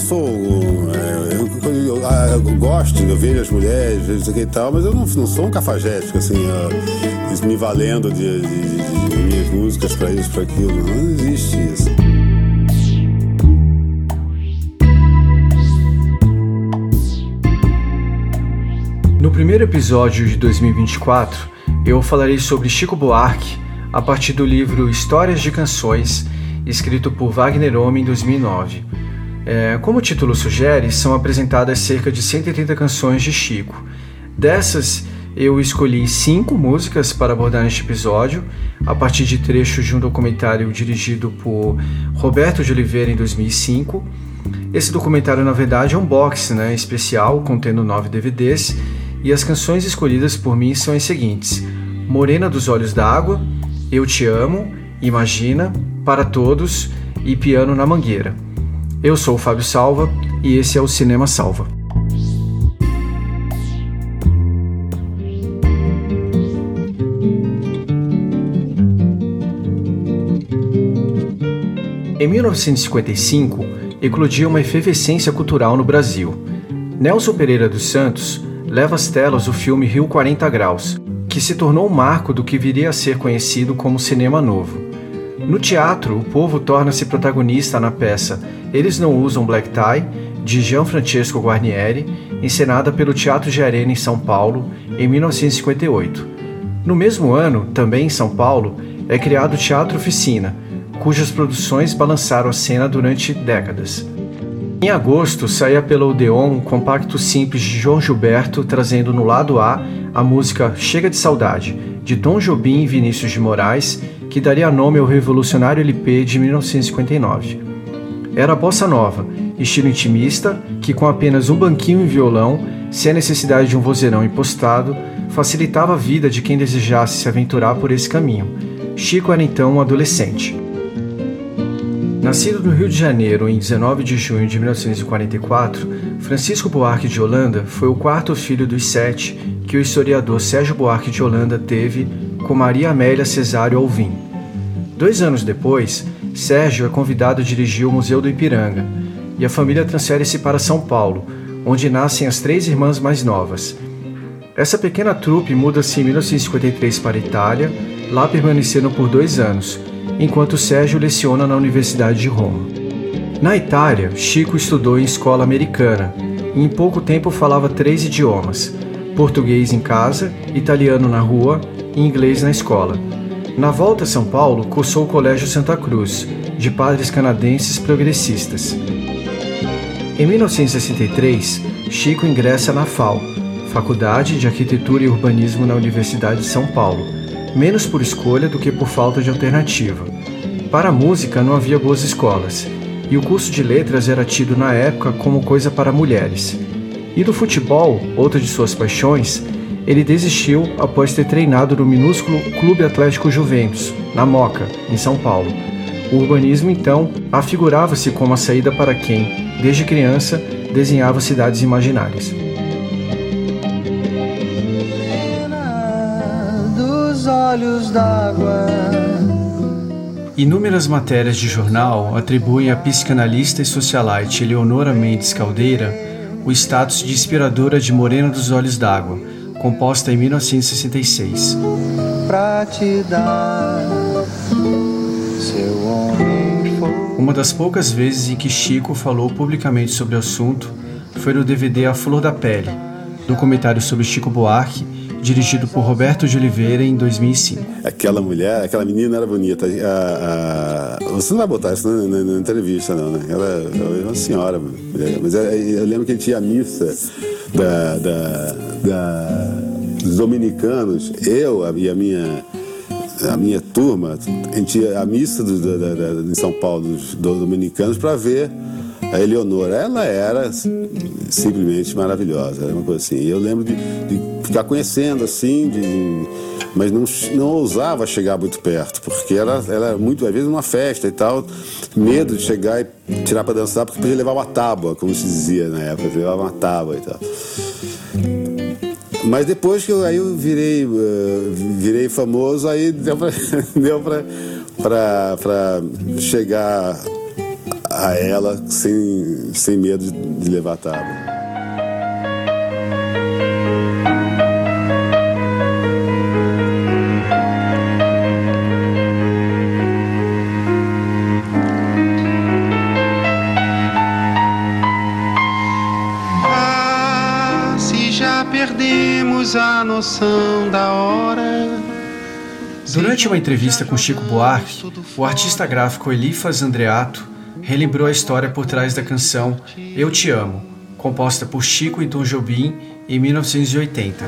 sou. É, eu, eu, eu, ah, eu, gosto, eu vejo as mulheres, vejo isso aqui e tal, mas eu não, não sou um cafajeste, assim, me valendo de, de, de, de minhas músicas para isso, para aquilo. Não existe isso. No primeiro episódio de 2024, eu falarei sobre Chico Buarque a partir do livro Histórias de Canções, escrito por Wagner Homem em 2009. É, como o título sugere, são apresentadas cerca de 130 canções de Chico. Dessas, eu escolhi cinco músicas para abordar neste episódio, a partir de trechos de um documentário dirigido por Roberto de Oliveira em 2005. Esse documentário, na verdade, é um box né, especial contendo nove DVDs, e as canções escolhidas por mim são as seguintes: Morena dos Olhos d'Água, Eu Te Amo, Imagina, Para Todos e Piano na Mangueira. Eu sou o Fábio Salva e esse é o Cinema Salva. Em 1955, eclodia uma efervescência cultural no Brasil. Nelson Pereira dos Santos leva às telas o filme Rio 40 Graus, que se tornou um marco do que viria a ser conhecido como cinema novo. No teatro, o povo torna-se protagonista na peça Eles Não Usam Black Tie, de Gianfrancesco Guarnieri, encenada pelo Teatro de Arena em São Paulo, em 1958. No mesmo ano, também em São Paulo, é criado o Teatro Oficina, cujas produções balançaram a cena durante décadas. Em agosto, saía pela Odeon um compacto simples de João Gilberto trazendo no lado A a música Chega de Saudade, de Tom Jobim e Vinícius de Moraes, que daria nome ao revolucionário LP de 1959. Era bossa nova, estilo intimista, que com apenas um banquinho e violão, sem a necessidade de um vozeirão impostado, facilitava a vida de quem desejasse se aventurar por esse caminho. Chico era então um adolescente. Nascido no Rio de Janeiro em 19 de junho de 1944, Francisco Buarque de Holanda foi o quarto filho dos sete que o historiador Sérgio Buarque de Holanda teve com Maria Amélia Cesário Alvim. Dois anos depois, Sérgio é convidado a dirigir o Museu do Ipiranga e a família transfere-se para São Paulo, onde nascem as três irmãs mais novas. Essa pequena trupe muda-se em 1953 para a Itália, lá permanecendo por dois anos, enquanto Sérgio leciona na Universidade de Roma. Na Itália, Chico estudou em escola americana e em pouco tempo falava três idiomas: português em casa, italiano na rua e inglês na escola. Na volta a São Paulo, cursou o Colégio Santa Cruz, de padres canadenses progressistas. Em 1963, Chico ingressa na FAO, Faculdade de Arquitetura e Urbanismo na Universidade de São Paulo, menos por escolha do que por falta de alternativa. Para a música não havia boas escolas, e o curso de letras era tido na época como coisa para mulheres. E do futebol, outra de suas paixões, ele desistiu após ter treinado no minúsculo Clube Atlético Juventus, na Moca, em São Paulo. O urbanismo, então, afigurava-se como a saída para quem, desde criança, desenhava cidades imaginárias. olhos d'água. Inúmeras matérias de jornal atribuem à psicanalista e socialite Eleonora Mendes Caldeira o status de inspiradora de Morena dos Olhos d'Água, composta em 1966. Pra te dar seu homem Uma das poucas vezes em que Chico falou publicamente sobre o assunto foi no DVD A Flor da Pele, documentário sobre Chico Buarque, dirigido por Roberto de Oliveira em 2005. Aquela mulher, aquela menina era bonita. A, a, você não vai botar isso na, na, na entrevista, não, né? Ela, é uma senhora, mas eu lembro que a missa da, da, da, dos dominicanos, eu e a minha a minha turma, a, gente ia, a missa do, da, da, em São Paulo dos, dos dominicanos para ver a Eleonora. Ela era simplesmente maravilhosa, uma coisa assim. Eu lembro de, de ficar conhecendo assim, de, mas não, não ousava chegar muito perto, porque ela, era muito, às vezes, numa festa e tal, medo de chegar e tirar para dançar, porque podia levar uma tábua, como se dizia na época, levava uma tábua e tal. Mas depois que eu, aí eu virei, uh, virei famoso, aí deu para deu chegar a ela sem, sem medo de levar a tábua. Ah, se já perdemos a noção da hora. Durante uma entrevista com Chico Buarque, o artista gráfico Elifas Andreato relembrou a história por trás da canção Eu Te Amo, composta por Chico e Tom Jobim em 1980.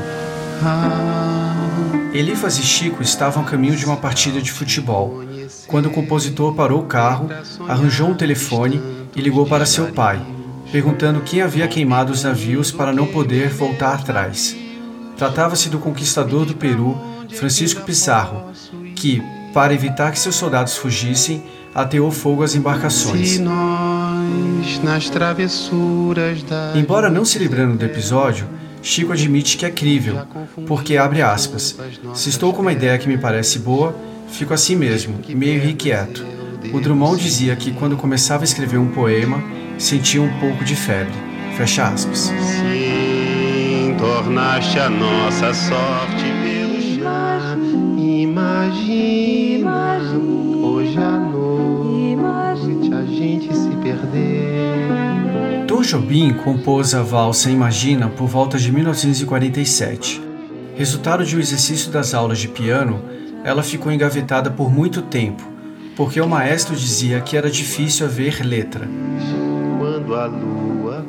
Elifas e Chico estavam a caminho de uma partida de futebol, quando o compositor parou o carro, arranjou um telefone e ligou para seu pai, perguntando quem havia queimado os navios para não poder voltar atrás. Tratava-se do conquistador do Peru, Francisco Pizarro, que, para evitar que seus soldados fugissem, ateou fogo às embarcações. Embora não se livrando do episódio, Chico admite que é crível, porque abre aspas. Se estou com uma ideia que me parece boa, fico assim mesmo, meio irrequieto. O Drummond dizia que quando começava a escrever um poema, sentia um pouco de febre. Fecha aspas. Sim, tornaste a nossa sorte pelo chá. Imagina, Jobim compôs a valsa Imagina por volta de 1947. Resultado de um exercício das aulas de piano, ela ficou engavetada por muito tempo, porque o maestro dizia que era difícil haver letra.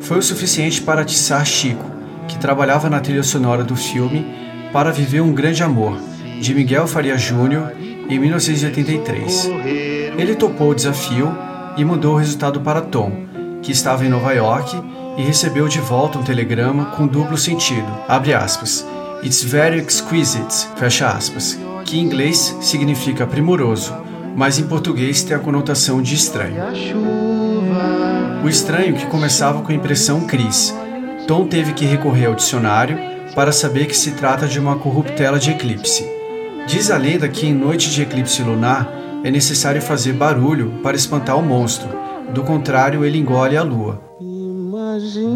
Foi o suficiente para atiçar Chico, que trabalhava na trilha sonora do filme Para Viver um Grande Amor, de Miguel Faria Júnior, em 1983. Ele topou o desafio e mudou o resultado para Tom, que estava em Nova York e recebeu de volta um telegrama com duplo sentido. Abre aspas. It's very exquisite, fecha aspas, que em inglês significa primoroso, mas em português tem a conotação de estranho. O estranho que começava com a impressão Cris. Tom teve que recorrer ao dicionário para saber que se trata de uma corruptela de eclipse. Diz a lenda que em noite de eclipse lunar é necessário fazer barulho para espantar o monstro, do contrário ele engole a lua. Imagina,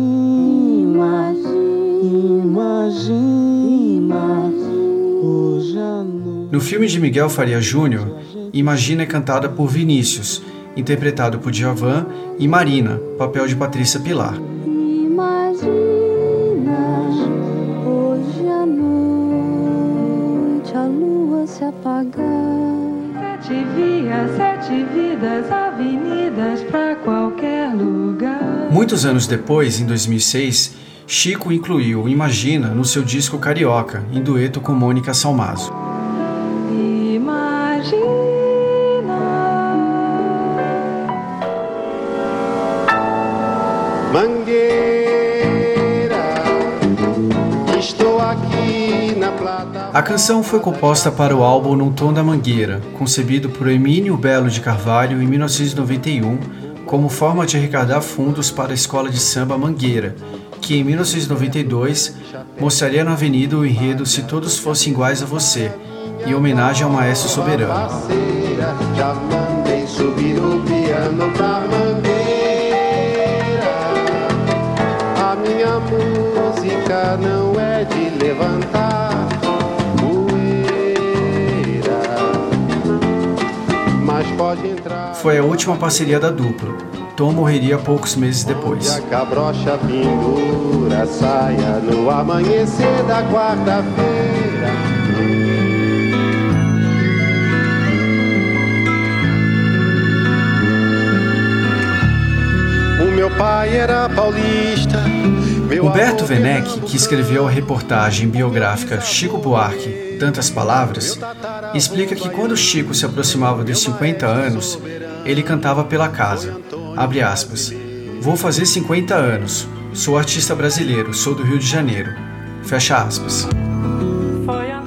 imagina, hoje à noite. No filme de Miguel Faria Júnior, Imagina é cantada por Vinícius, interpretado por Djavan, e Marina, papel de Patrícia Pilar. Imagina, hoje à noite a lua se apagar. Sete vias, sete vidas, avenidas pra qualquer lugar. Muitos anos depois, em 2006, Chico incluiu Imagina no seu disco Carioca, em dueto com Mônica Salmazo. Imagina. Mangueira, A canção foi composta para o álbum Num Tom da Mangueira, concebido por Emílio Belo de Carvalho em 1991, como forma de arrecadar fundos para a escola de samba Mangueira, que em 1992 mostraria na avenida o enredo Se Todos Fossem Iguais a Você, em homenagem ao maestro soberano. Música não é de levantar mas pode entrar. Foi a última parceria da dupla. Tom morreria poucos meses Onde depois. a cabrocha pendura saia no amanhecer da quarta-feira. Meu pai era paulista. Humberto avô Werneck, que escreveu a reportagem biográfica Chico Buarque, Tantas Palavras, explica que quando Chico se aproximava dos 50 anos, ele cantava pela casa. Abre aspas. Vou fazer 50 anos. Sou artista brasileiro, sou do Rio de Janeiro. Fecha aspas.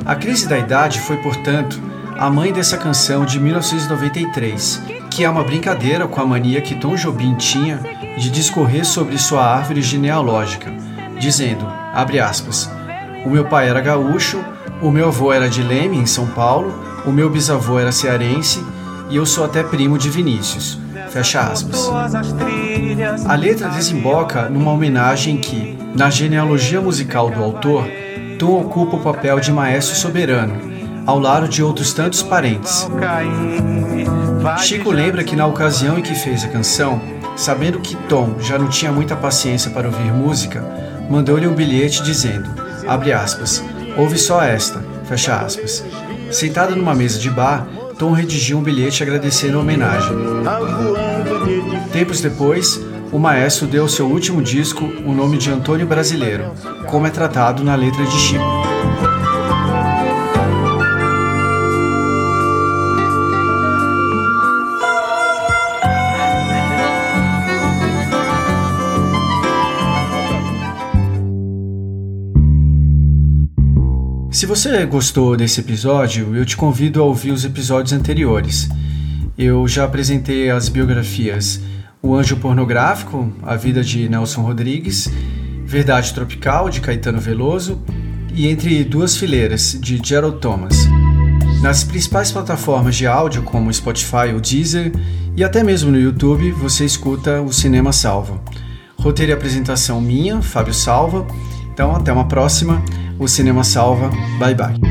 A crise da idade foi, portanto, a mãe dessa canção de 1993, que é uma brincadeira com a mania que Tom Jobim tinha de discorrer sobre sua árvore genealógica, dizendo, abre aspas, o meu pai era gaúcho, o meu avô era de Leme, em São Paulo, o meu bisavô era cearense e eu sou até primo de Vinícius. Fecha aspas. A letra desemboca numa homenagem que, na genealogia musical do autor, Tom ocupa o papel de maestro soberano, ao lado de outros tantos parentes. Chico lembra que na ocasião em que fez a canção, sabendo que Tom já não tinha muita paciência para ouvir música, mandou-lhe um bilhete dizendo, abre aspas, ouve só esta, fecha aspas. Sentado numa mesa de bar, Tom redigiu um bilhete agradecendo a homenagem. Tempos depois, o maestro deu ao seu último disco o nome de Antônio Brasileiro, como é tratado na letra de Chico. Você gostou desse episódio, eu te convido a ouvir os episódios anteriores. Eu já apresentei as biografias O Anjo Pornográfico, A Vida de Nelson Rodrigues, Verdade Tropical, de Caetano Veloso, e Entre Duas Fileiras, de Gerald Thomas. Nas principais plataformas de áudio, como Spotify ou Deezer, e até mesmo no YouTube, você escuta o Cinema Salva. Roteiro e apresentação minha, Fábio Salva. Então, até uma próxima. O Cinema Salva. Bye bye.